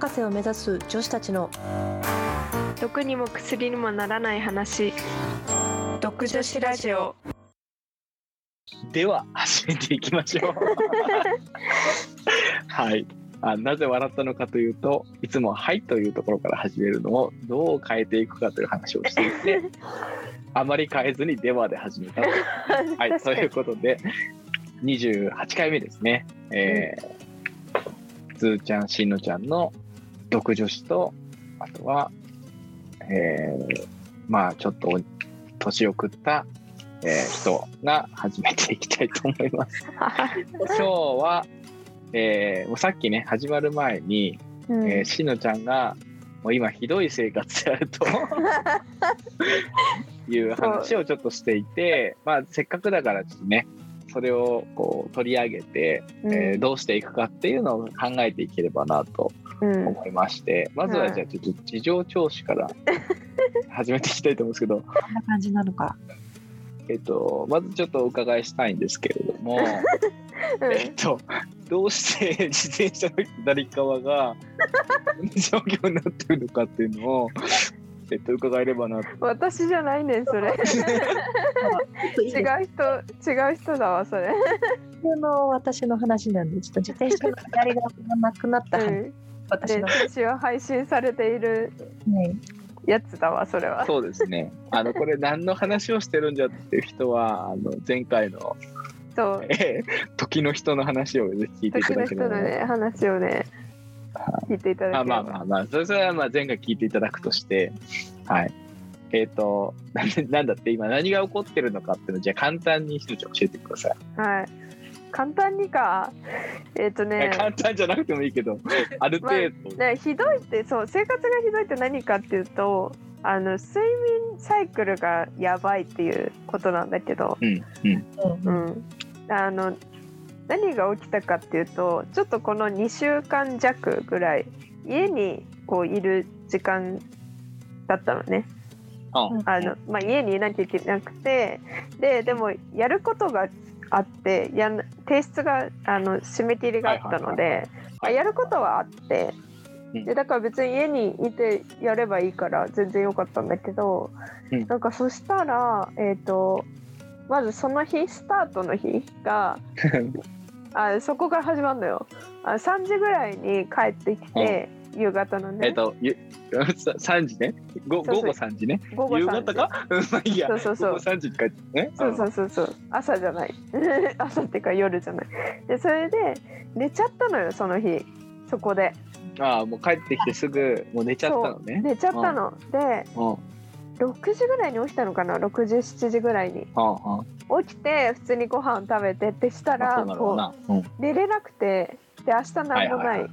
博士を目指す女子たちの毒にも薬にもならない話。毒女子ラジオ。では始めていきましょう。はい。あなぜ笑ったのかというといつも「はい」というところから始めるのをどう変えていくかという話をしていて あまり変えずに「では」で始めたと。はい、ということで28回目ですね。えー、つーちゃんしんのちゃんの独女子とあとは、えー、まあちょっと年を食った、えー人が始めていきたいと思います。今日は、えーもうさっきね始まる前に、うんえーしのちゃんがもう今ひどい生活であると いう話をちょっとしていて、まあ、せっかくだからちょっとねそれをこう取り上げて、うん。えーどうしていくかっていうのを考えていければなとうん。思いまして、まずはじゃあちょっと事情聴取から 始めていきたいと思うんですけど、こんな感じなのか。えっと、まずちょっとお伺いしたいんですけれども、えっと、どうして自転車の左側が こんな状況になってるのかっていうのを、えっと、伺えればなと。私じゃないねんそれ。違う人違う人だわそれ、普通の私の話なんで、ちょっと自転車の左側がなくなった話、うん、で私の、先週配信されているね、やつだわそれは。そうですね。あの、これ何の話をしてるんじゃっていう人は、あの、前回の、そう。えー時の人の話をぜひ聞いていた時のだければ。な人のね話をね聞いていただけあればまあまあまあ、それそれはまあ前回聞いていただくとして、はい。えっ、と、なんだって今何が起こってるのかっていうのを、じゃあ簡単に一つ教えてください。はい簡単にかえっ、といやね簡単じゃなくてもいいけど、ある程度。ねひどいってそう生活がひどいって何かっていうとあの睡眠サイクルがやばいっていうことなんだけど、うん、うん。うんうん、あの何が起きたかっていうとちょっとこの2週間弱ぐらい家にこういる時間だったのね。ああ。の、まあ、家にいなきゃいけなくてででもやることがあってやん提出があの締め切りがあったので、まあやることはあってうん。でだから別に家にいてやればいいから全然よかったんだけど、うん。なんかそしたらえっ、とまずその日スタートの日が あそこから始まるのよ。あ3時ぐらいに帰ってきて、夕方のね。えっと、ゆさ3時ね？ご午後3時ね？午後夕3時方か？うん、まあいいや。そうそうそう。午後3時に帰ってね？そうそうそう。そう朝じゃない。朝っていうか夜じゃない。でそれで寝ちゃったのよその日。そこで。うんああ、もう帰ってきてすぐ、もう寝ちゃったのね。寝ちゃったの。でうん。うん。6時ぐらいに起きたのかな？6時7時ぐらいにうん。起きて普通にご飯食べてってしたまあ、そらこううん。寝れなくてで明日何もない,、はいはいはい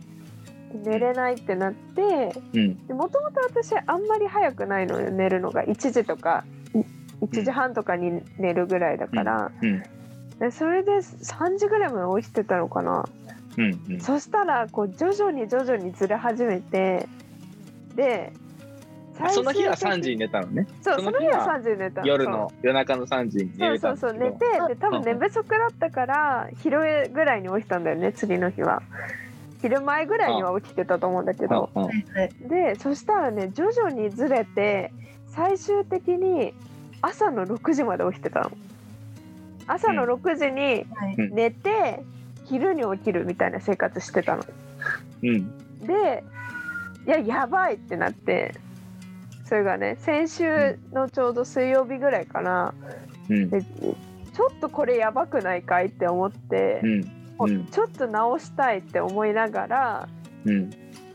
寝れないってなってうん。もともと私あんまり早くないのよ寝るのが1時とか1時半とかに寝るぐらいだから、うん。でそれで3時ぐらいまで起きてたのかな、うん。うん。そしたらこう徐々に徐々にずれ始めてで最その日は終的3時に寝たのね。そうそその日はの日は3時に寝た。夜の夜中の3時に寝そうれたそうんですけど。そう寝てで多分寝不足だったから昼ぐらいに起きたんだよね次の日は。昼前ぐらいには起きてたと思うんだけど。でそしたらね徐々にずれて最終的に朝の6時まで起きてたの。朝の6時に寝て昼に起きるみたいな生活してたの。うん。でいややばいってなってそれがね先週のちょうど水曜日ぐらいかな。うん。でちょっとこれやばくないかいって思ってう、ん。うん。ちょっと直したいって思いながらうん。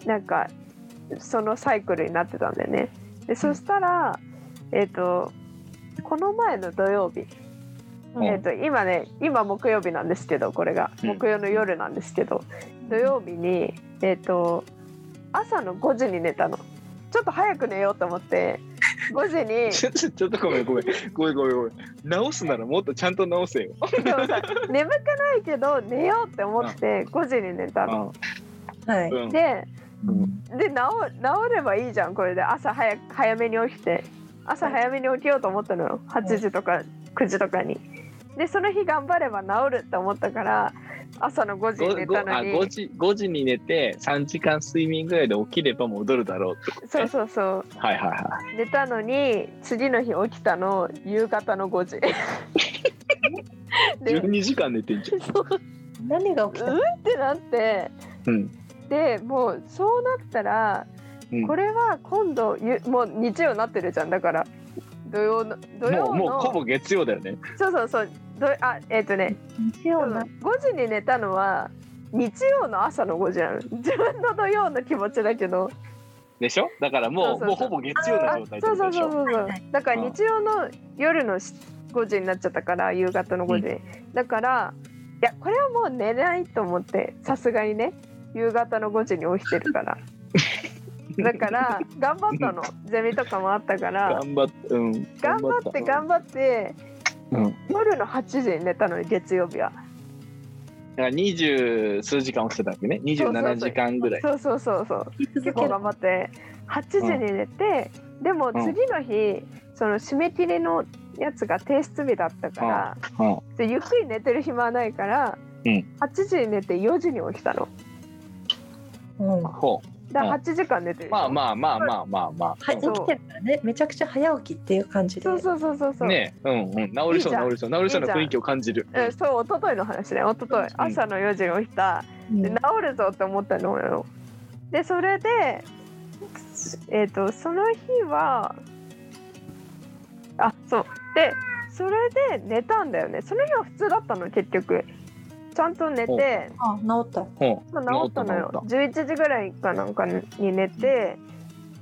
なんかそのサイクルになってたんだよね。でそしたら、えっ、とこの前の土曜日、うん。えっ、と今ね今木曜日なんですけどこれが。うん。木曜の夜なんですけど、土曜日にえっ、と朝の5時に寝たの。ちょっと早く寝ようと思って5時に。ち ょちょっとごめんごめんごめんごめんごめん直すならもっとちゃんと直せよ。でもさ眠くないけど寝ようって思って5時に寝たの。はい。うん。でうん。で治治ればいいじゃんこれで。朝早く早めに起きて。朝早めに起きようと思ったのよ。8時とか9時とかに。でその日頑張れば治るって思ったから朝の5時に寝たのに。5時5時に寝て3時間睡眠ぐらいで起きれば戻るだろうってことそうねそうそう。はいはいは寝たのに次の日起きたの夕方の5時。い でうん12時間寝てんじゃん。何が起きた？ってなって。うん。でもうそうなったらうん。これは今度ゆもう日曜になってるじゃん。だから土曜の土曜の。もうもうほぼ月曜だよね。そうそうそう。どあえっ、とね。日曜な5時に寝たのは日曜の朝の5時なの。自分の土曜の気持ちだけど。でしょ？だからもうそうそうそう。もうほぼ月曜の状態ってそうことでしょ？そうそうそうそうだからうん日曜の夜のし5時になっちゃったから夕方の5時、だからいやこれはもう寝ないと思ってさすがにね。夕方の5時に起きてるからだから頑張ったの。ゼミとかもあったから。頑張ってうん。頑張って頑張ってうん。夜の8時に寝たのに月曜日は。だから二十数時間起きてたわけね。27時間ぐらい。そうそうそう。そう結構頑張って。8時に寝て、でも次の日、その締め切りのやつが提出日だったから、うん。でゆっくり寝てる暇はないから、うん。8時に寝て4時に起きたの。うんほうだから8時間寝てるまあまあまあまあまあまはい、そう。起きてるからね。めちゃくちゃ早起きっていう感じで。そうそうそうそうそう、あねうんうん。治りそう治りそう治りそうな雰囲気を感じる。うん、そう一昨日の話ね。一昨日朝の4時に起きた、うん。で治るぞって思ったのよ。でそれでえっ、とその日はあそう。でそれで寝たんだよね。その日は普通だったの結局ちゃんと寝て、あ治った。まあ、治ったのよ。治っ11時ぐらいかなんかに寝て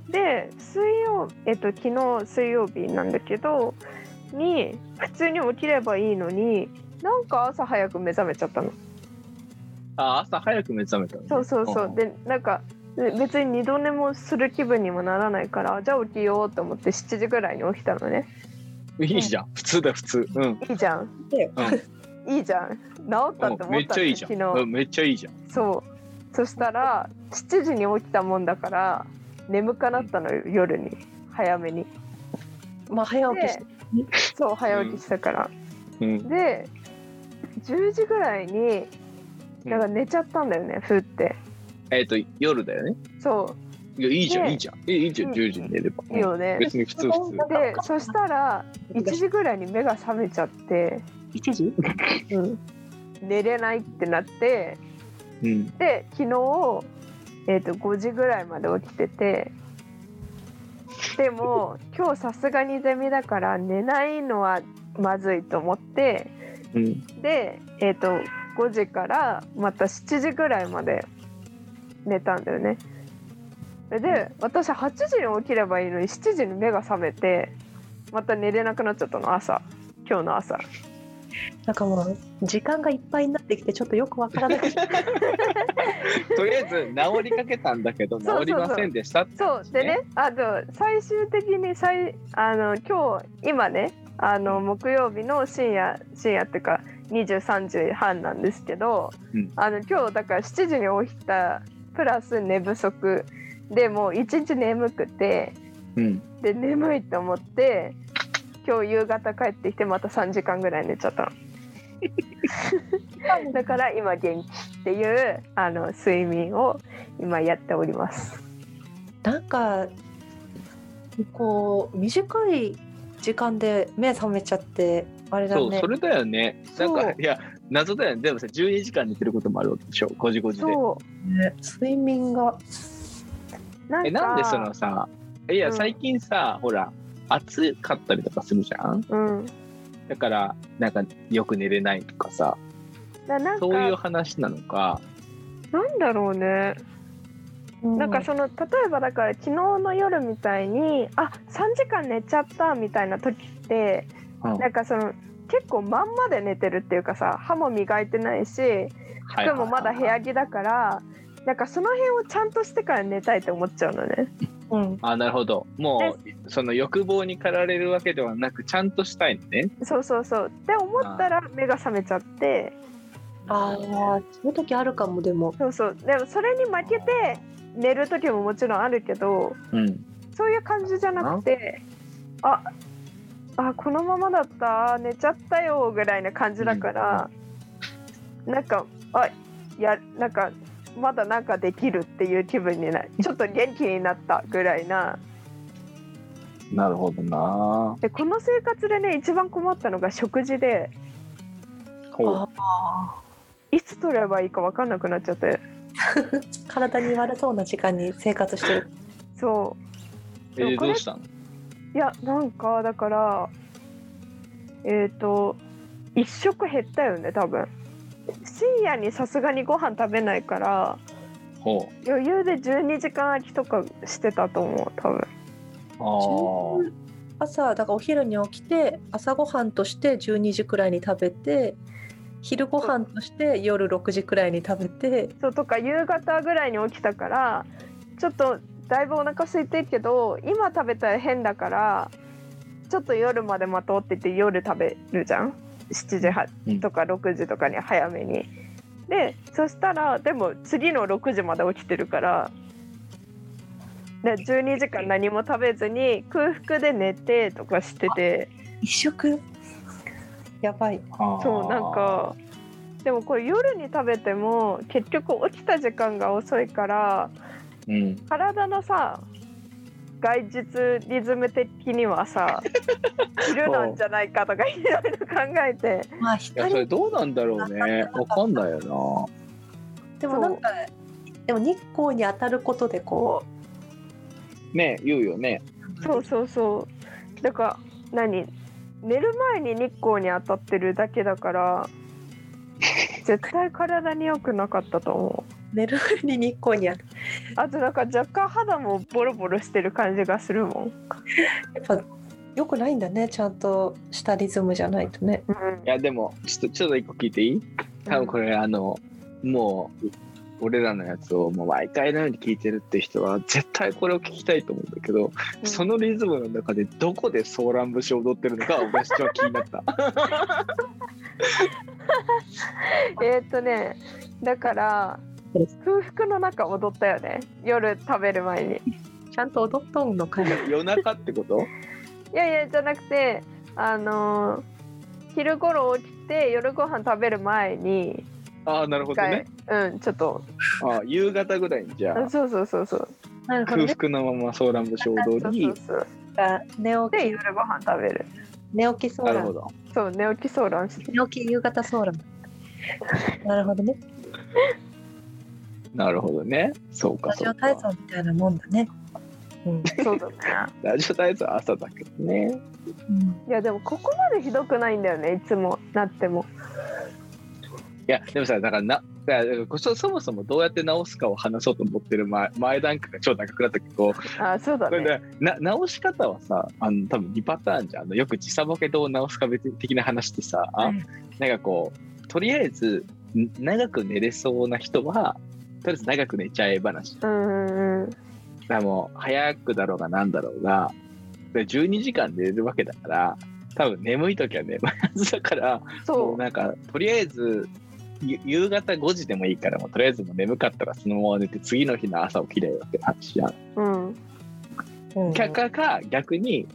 で水曜えっ、と昨日水曜日なんだけどに普通に起きればいいのになんか朝早く目覚めちゃったの。あ朝早く目覚めたのね。そうそうそう。んでなんかで別に二度寝もする気分にもならないからじゃあ起きようと思って7時ぐらいに起きたのね。いいじゃん。普通だ普通。うん。いいじゃんいいじゃん。治ったってうんめ思ったのっちゃいいじゃん。昨日、うんめっちゃいいじゃん。そう。そしたら7時に起きたもんだから眠かなったのよ夜に。早めに。まあ早起きしてそう早起きしたから、うん。で10時ぐらいになんか寝ちゃったんだよねふって。えっと夜だよね。そいやいいじゃんねいいじゃん。いいいいじゃんうん。10時に寝れば。ういいよね、別に普通普通。でそしたら1時ぐらいに目が覚めちゃって、1時？寝れないってなってうん。で昨日、えー、と5時ぐらいまで起きててでも今日さすがにゼミだから寝ないのはまずいと思ってうん。で、えー、と5時からまた7時ぐらいまで寝たんだよね。で私8時に起きればいいのに7時に目が覚めてまた寝れなくなっちゃったの朝。今日の朝。なんかもう時間がいっぱいになってきてちょっとよくわからなくて とりあえず治りかけたんだけど治りませんでしたってそうでね。あと最終的に最あの今日今ねあの木曜日の深夜深夜っていうか23時半なんですけど、うん。あの今日だから7時に起きたプラス寝不足でもう一日眠くてうん。で眠いと思って今日夕方帰ってきてまた3時間ぐらい寝ちゃったの。だから今元気っていうあの睡眠を今やっております。なんかこう短い時間で目覚めちゃってあれだね。そうそれだよね。なんかいや謎だよね。でもさ12時間寝てることもあるわけでしょ5時5時で。そう。ね。睡眠が。なんかえなんでそのさいやうん。最近さ、ほら暑かったりとかするじゃん？うん。だからなんかよく寝れないとかさ。そういう話なのか。なんだろうね。なんかその例えばだから昨日の夜みたいにあ3時間寝ちゃったみたいな時ってうん。なんかその結構まんまで寝てるっていうかさ歯も磨いてないし服もまだ部屋着だからなんかその辺をちゃんとしてから寝たいって思っちゃうのね。うん。あなるほど。もうその欲望に駆られるわけではなくちゃんとしたいのね。そうそうそう。って思ったら目が覚めちゃって。ああそういう時あるかもでも。そうそう。でもそれに負けて寝る時ももちろんあるけどうん。そういう感じじゃなくてああこのままだった。寝ちゃったよぐらいな感じだから、なんかあやなんかまだなんかできるっていう気分になるちょっと元気になったぐらいな。なるほどな。でこの生活でね一番困ったのが食事でほう。あいつ取ればいいか分かんなくなっちゃって。ー 体に悪そうな時間に生活してる。そう。えでもこれどうしたの？いやなんかだからえっ、と一食減ったよね多分深夜にさすがにご飯食べないからほ余裕で12時間空きとかしてたと思う多分う。ああ。朝だからお昼に起きて朝ごはんとして12時くらいに食べて昼ご飯として夜6時くらいに食べてそうとか夕方ぐらいに起きたからちょっとだいぶお腹空いてるけど今食べたら変だからちょっと夜まで待とうって言って夜食べるじゃん7時とか6時とかに早めに。でそしたらでも次の6時まで起きてるからで12時間何も食べずに空腹で寝てとかしてて。一食？やばい。そうなんかでもこれ夜に食べても結局起きた時間が遅いからうん。体のさ外実リズム的にはさ 昼なんじゃないかとかいろいろ考えて。まあいやそれ光どうなんだろうね。わかんないよでもなんかでも日光に当たることでこなね言うよね。うそうそうそう。だから何？寝る前に日光に当たってるだけだから 絶対体に良くなかったと思う。寝る前に日光に当たるあとなんか若干肌もボロボロしてる感じがするもん、やっぱ良くないんだね。ちゃんとしたリズムじゃないとね。うん。いやでもちょっとちょっと一個聞いていい？多分これ、あのもう俺らのやつをもう毎回のように聞いてるって人は絶対これを聞きたいと思うんだけど、うん。そのリズムの中でどこでソーラン節を踊ってるのか私は気になった。えーっとねだから空腹の中踊ったよね。夜食べる前に。ちゃんと踊っとんのかよ 夜中ってこと？いやいやじゃなくてあのー昼頃起きて夜ご飯食べる前にああなるほ一どね。回、うんちょっと。ああ夕方ぐらいにじゃあ。そうそうそうそう。空なるほどね。腹のままソーラン節をそうそう踊りそう。寝で起き。夜ご飯食べる。寝起きソーラン。なるほど。そう寝起きソーランして寝起き夕方ソーラン。なるほどねなるほどね。そうかラジオ体操みたいなもんだね。うん、そうだね。ラジオ体操は朝だけどね。うん。いやでもここまでひどくないんだよねいつもなっても。いやでもさだからなだからそそもそもどうやって直すかを話そうと思ってる前前段階が超長くなったけどあそうだね。ねな直し方はさあの多分2パターンじゃん。あのよく時差ボケどう直すか別的な話ってさ、うん。なんかこうとりあえずん長く寝れそうな人はとりあえず長く寝ちゃえ話。うんうんうん。らもう早くだろうがなんだろうがで12時間寝れるわけだから多分眠い時は眠いはずだからもそう。なんかとりあえずゆ夕方5時でもいいからもうとりあえずもう眠かったらそのまま寝て次の日の朝起きれよって話じゃん。う、うん、うん。かかか逆に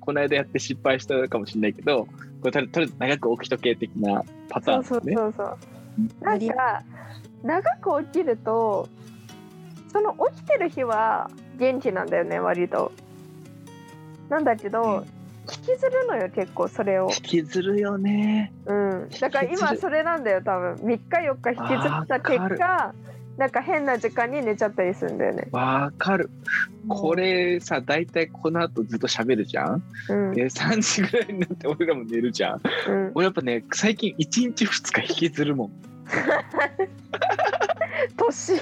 この間やって失敗したかもしれないけどこれとりとりあえず長く起きとけ的なパターそうンですね。そうそうそう。なんか長く起きるとその起きてる日は元気なんだよね割と。なんだけど、うん。引きずるのよ結構それを。引きずるよね。うん。だから今それなんだよ多分。3日4日引きずった結果なんか変な時間に寝ちゃったりするんだよね。わかる。これさ大体この後ずっと喋るじゃん？うん。で3時ぐらいになって俺らも寝るじゃん。うん。俺やっぱね最近1日2日引きずるもん。年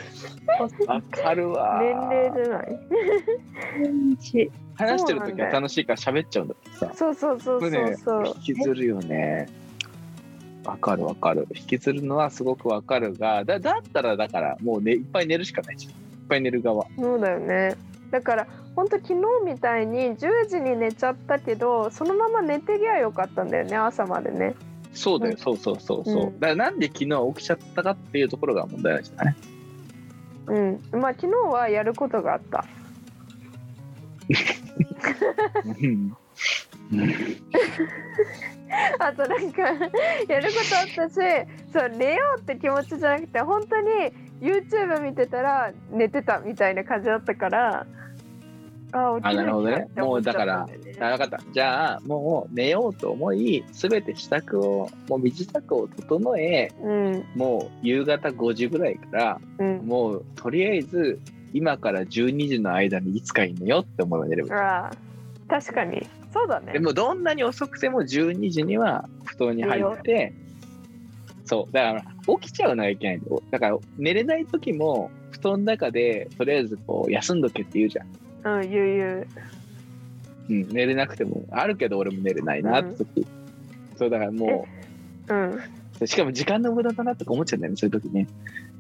わかるわ。年齢じゃない 話してる時は楽しいから喋っちゃうんだけどさ。そうそうそうそうそう引きずるよね。わかるわかる。引きずるのはすごくわかるが、だだったらだからもうねいっぱい寝るしかないじゃん。いっぱい寝る側。そうだよねだから本当昨日みたいに10時に寝ちゃったけどそのまま寝てりゃよかったんだよね朝までねそうだよ、うん。そうそうそうそう。うん。だからなんで昨日起きちゃったかっていうところが問題なんじゃないうん。まあ昨日はやることがあった。うん。あとなんかやることあったしそう寝ようって気持ちじゃなくて本当に YouTube 見てたら寝てたみたいな感じだったからああなるほどねなきゃって思っちゃったんだよね。あ分かった。じゃあもう寝ようと思い全て支度をもう身支度を整えうん。もう夕方5時ぐらいからうん。もうとりあえず今から12時の間にいつかに寝ようって思えば寝れば確かに。そうだね。でもどんなに遅くても12時には布団に入ってそう。だから起きちゃうのがいけないだから寝れない時も布団の中でとりあえずこう休んどけって言うじゃん、うん言う言う。うん、寝れなくてもあるけど俺も寝れないなって時、そうだからもうんうしかも時間の無駄だなとか思っちゃうんだよねそういう時ね。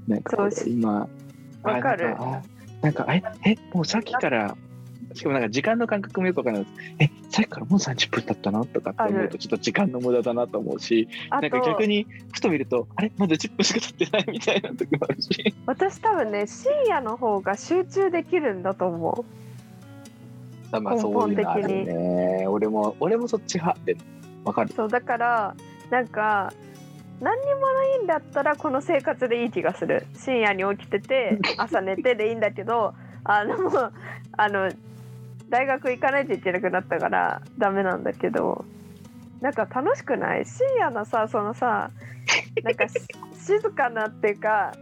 なんか今あわかる。なんかええもうさっきからしかもなんか時間の感覚もよくわからないえさっきからもう30分経ったなとかって思うとちょっと時間の無駄だなと思うしあなんかと逆にふと見るとあれ？まだ10分しか経ってないみたいな時もあるし。私多分ね深夜の方が集中できるんだと思あまあそういうのあるね。俺も俺もそっち派でわかる。うそうだからなんか何にもないんだったらこの生活でいい気がする。深夜に起きてて 朝寝てでいいんだけどあのあの大学行かないといけなくなったからダメなんだけどなんか楽しくない？深夜のさそのさなんかし静かなっていうか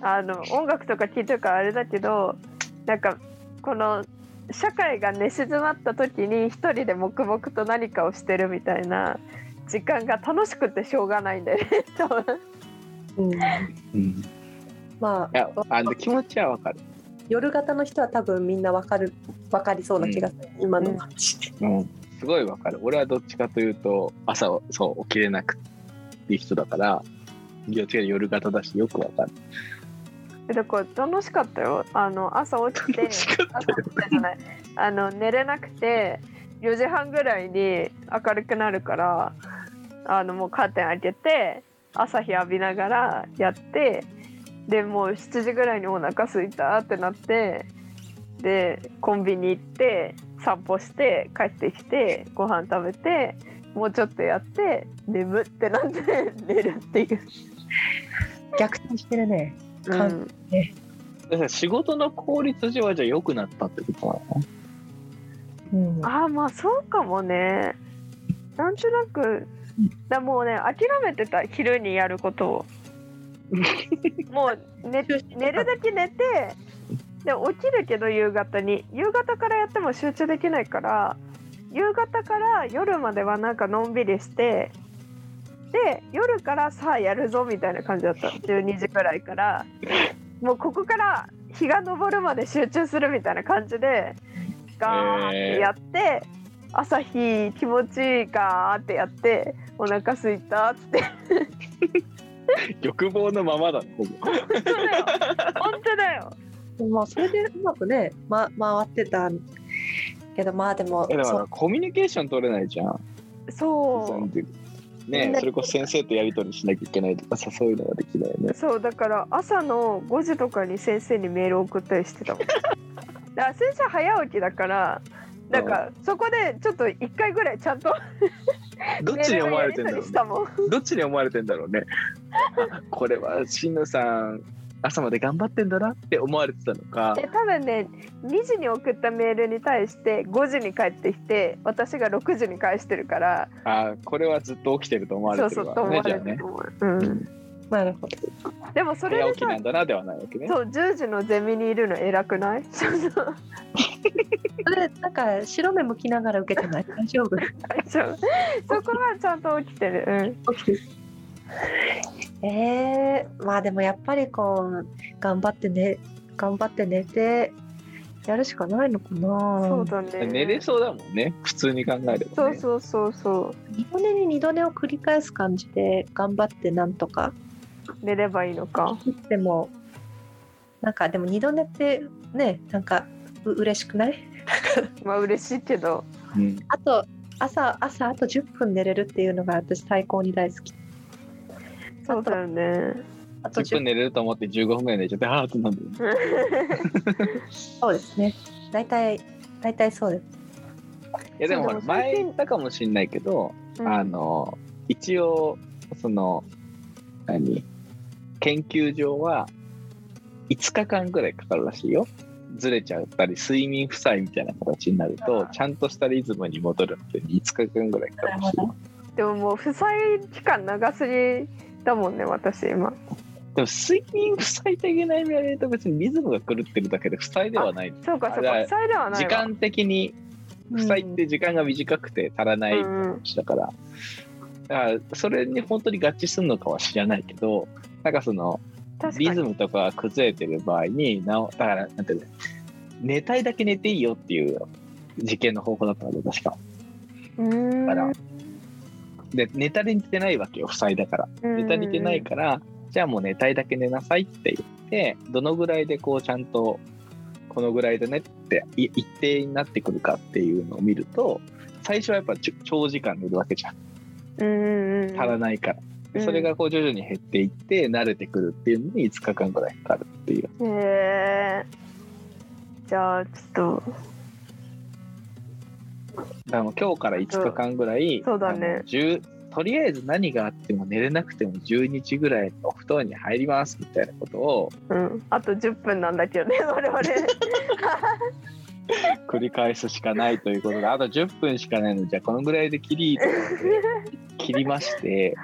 あの音楽とか聴いてるからあれだけどなんかこの社会が寝静まった時に一人で黙々と何かをしてるみたいな時間が楽しくてしょうがないんだよね 多分。うん、うん。まいやああの気持ちはわかる。夜型の人は多分みんなわかるわかりそうな気がする、今の話で。うん。すごいわかる。俺はどっちかというと朝をそう起きれなくていう人だからどっちか夜型だしよくわかるだから楽しかったよあの朝起きてあの寝れなくて4時半ぐらいに明るくなるからあのもうカーテン開けて朝日浴びながらやってでもう7時ぐらいにお腹空いたってなってでコンビニ行って散歩して帰ってきてご飯食べてもうちょっとやって眠ってなって寝るっていう。逆転してるね。うんかだから仕事の効率上はじゃあ良くなったってことなの？うん、ああまあそうかもね。なんとなくだもうね諦めてた昼にやることを。もう寝寝るだけ寝てで起きるけど夕方に。夕方からやっても集中できないから夕方から夜まではなんかのんびりしてで夜からさあやるぞみたいな感じだった12時くらいから。もうここから日が昇るまで集中するみたいな感じでガーってやって、朝日気持ちいいガーってやってお腹すいたっつって。欲望のままだねほぼ。本当だよ。本当だよ。まあそれでうまくね、ま、回ってたけどまあでもえだかそう。らコミュニケーション取れないじゃん。そうねそれこそ先生とやり取りしなきゃいけないとかさそういうのができないよね。そうだから朝の5時とかに先生にメール送ったりしてたもん。だから先生早起きだからなんかそこでちょっと1回ぐらいちゃんと どっちに思われてんだろうね。どっちに思われてんだろうね。あこれはしんのさん朝まで頑張ってんだなって思われてたのか。で多分ね2時に送ったメールに対して5時に帰ってきて私が6時に返してるから。あこれはずっと起きてると思われてそうそうと思るわね。じゃあねわれてると思う、うん、なるほど。でもそれ早起きでさなんだなではないわけね。そう10時のゼミにいるの偉くない？そうそうそれなんか白目向きながら受けてない？大丈夫？大丈夫。そこはちゃんと起きてる、うん、えー、まあでもやっぱりこう頑張ってね頑張って寝てやるしかないのかな。そうだね。寝れそうだもんね。普通に考えれば、ね、そうそうそうそ二度寝に二度寝を繰り返す感じで頑張ってなんとか。う寝ればいいのか。でもなんかでも二度寝ってねなんかう嬉しくない？まあ嬉しいけど。うん、あと朝朝あと10分寝れるっていうのが私最高に大好きそうだよね。あと10 10分寝れると思って15分ぐらい寝ちゃってああってなんだよ。ね そうですね。大体大体そうです。いやでもほら前言ったかもしんないけど、うん。あの一応その何？研究上は5日間ぐらいかかるらしいよ。ずれちゃったり睡眠負債みたいな形になるとちゃんとしたリズムに戻るので5日間ぐらいかかるらしいよ。でももう負債期間長すぎだもんね私今。でも睡眠負債的な意味合いで言うと別にリズムが狂ってるだけで負債ではない。そうかそうか。あ負債ではないわ。時間的に負債って時間が短くて足らないだから、だからそれに本当に合致するのかは知らないけどなんかそのリズムとかが崩れてる場合になおだからなんていうの寝たいだけ寝ていいよっていう実験の方法だったので確か。うーん。だからで寝たり寝てないわけよ負債だから。うん。寝たり寝てないからじゃあもう寝たいだけ寝なさいって言ってどのぐらいでこうちゃんとこのぐらいでねってい一定になってくるかっていうのを見ると最初はやっぱ長時間寝るわけじゃん。足らないから、うんそれがこう徐々に減っていって慣れてくるっていうのに5日間ぐらいかかるっていう。へえじゃあちょっだから今日から5日間ぐらいそうだね。あの10とりあえず何があっても寝れなくても10日ぐらいお布団に入りますみたいなことをとうん。あと10分なんだけどね 我々。繰り返すしかないということであと10分しかないのでじゃあこのぐらいで切り 切りまして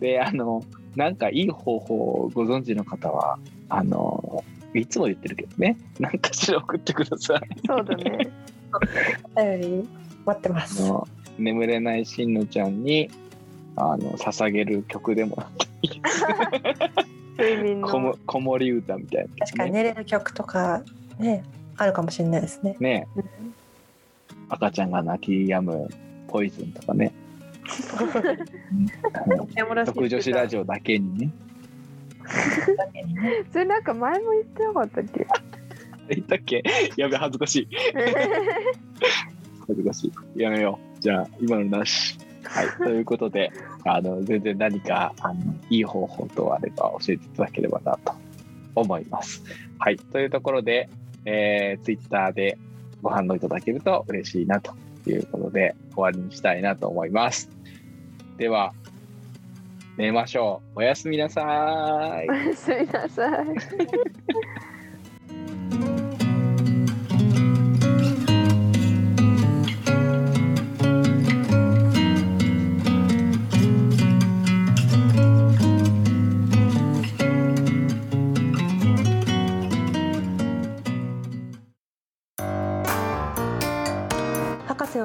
であのなんかいい方法をご存知の方はあのいつも言ってるけどねなんかしら送ってください。そうだね お便り待ってまあす。の眠れないしんのちゃんにあの捧げる曲でもなっていいです睡眠 こもの子守歌みたいな、確かに寝れる曲とかねあるかもしれないですね。ね。赤ちゃんが泣き止むポイズンとかね。特女子ラジオだけにね。それなんか前も言ってなかったっけ？言ったっけ？やべ恥ずかしい。恥ずかしい。やめよう。じゃあ今のなし。はい。ということであの全然何かあのいい方法とあれば教えていただければなと思います。はい。というところで、えー、ツイッターでご反応いただけると嬉しいなということで終わりにしたいなと思います。では寝ましょう。おやすみなさい。おやすみなさい